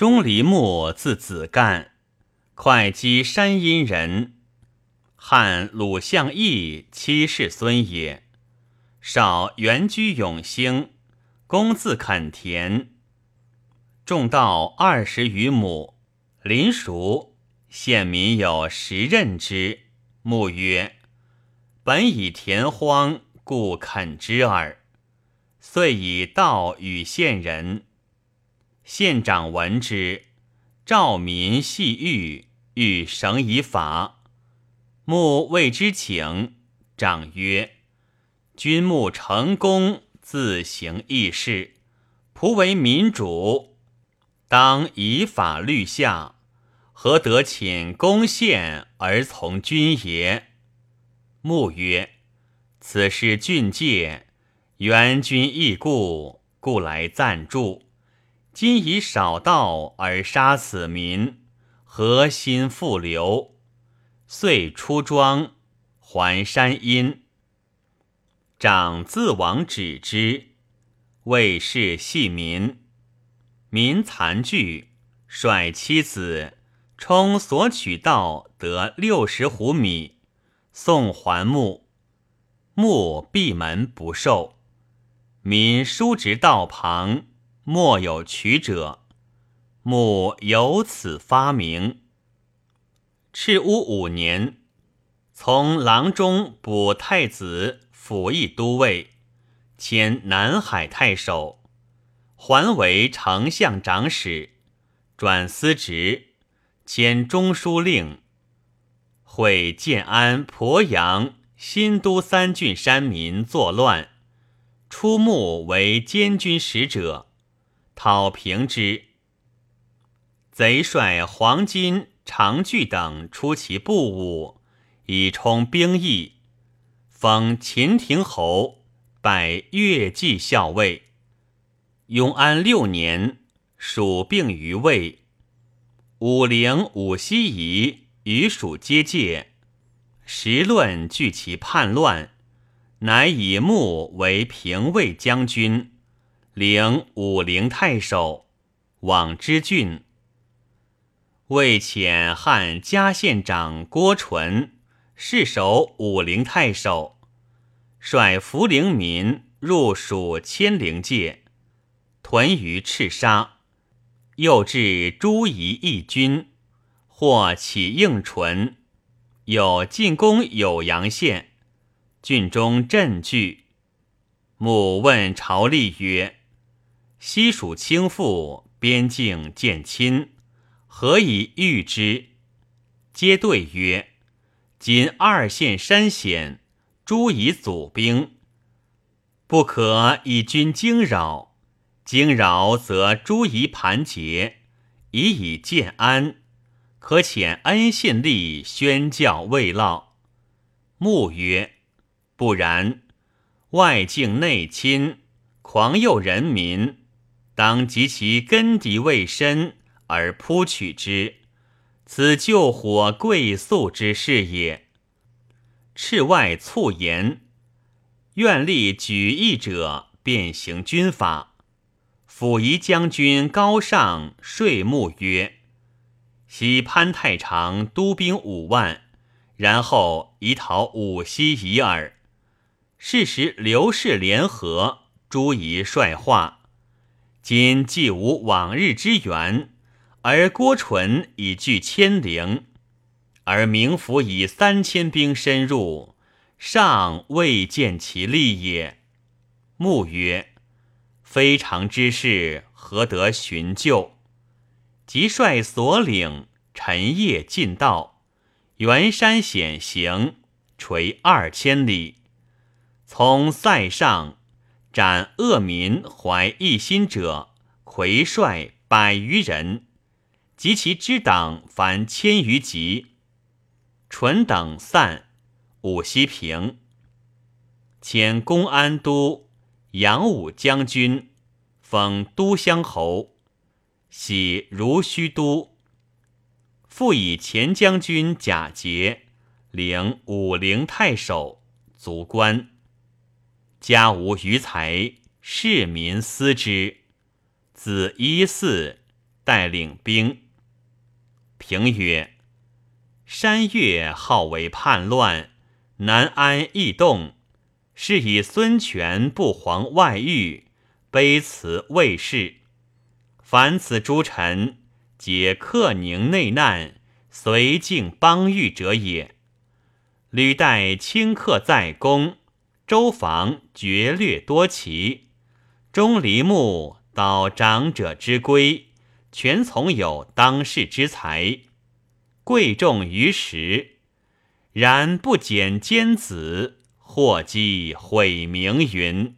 钟离木字子干，会稽山阴人，汉鲁相义七世孙也。少原居永兴，公自垦田，种稻二十余亩，邻熟，县民有十任之。牧曰：“本以田荒，故垦之耳。”遂以稻与县人。县长闻之，召民细狱，欲绳以法。穆谓之请，长曰：“君穆成功，自行议事，仆为民主，当以法律下，何得寝公献而从君也？”穆曰：“此事郡界，援君义故，故来暂住。”今以少道而杀此民，何心复流？遂出庄还山阴。长自往止之，为是系民。民残惧，率妻子充所取道得六十斛米，送还木。木闭门不受，民书直道旁。莫有取者，墓由此发明。赤乌五年，从郎中补太子辅议都尉，迁南海太守，还为丞相长史，转司职，迁中书令。会建安、鄱阳、新都三郡山民作乱，出墓为监军使者。讨平之，贼率黄金、长具等出其部伍，以充兵役。封秦亭侯，拜越骑校尉。永安六年，蜀并于魏。武陵、武西夷与蜀接界，时论据其叛乱，乃以穆为平魏将军。领武陵太守，往之郡。魏遣汉嘉县长郭纯侍守武陵太守，率涪陵民入蜀千陵界，屯于赤沙。又至诸夷义军，或起应淳，有进攻酉阳县，郡中震惧。母问朝吏曰。西蜀倾覆，边境渐亲，何以御之？皆对曰：“今二县山险，诸夷阻兵，不可以军惊扰。惊扰则诸夷盘结，以以建安。可遣恩信吏宣教慰劳。”穆曰：“不然，外境内侵，狂诱人民。”当及其根底未深而扑取之，此救火贵速之事也。赤外促言，愿立举义者，便行军法。辅夷将军高尚税目曰：“昔潘太常督兵五万，然后以讨五溪夷耳。是时刘氏联合，诸夷率化。”今既无往日之缘，而郭纯已据千陵，而明府以三千兵深入，尚未见其利也。穆曰：“非常之事，何得寻救？”即率所领陈夜进道，元山险行，垂二千里，从塞上。斩恶民怀异心者，魁帅百余人，及其之党凡千余级。淳等散，武西平。迁公安都、扬武将军，封都乡侯，徙如须都。复以前将军贾节领武陵太守，卒官。家无余财，市民思之。子一嗣，带领兵。平曰：山岳好为叛乱，南安易动，是以孙权不遑外域，卑辞魏氏。凡此诸臣，皆克宁内难，随靖邦域者也。吕带顷刻在宫，周房绝略多奇，钟离木蹈长者之规，全从有当世之才，贵重于时。然不减奸子，祸积毁名云。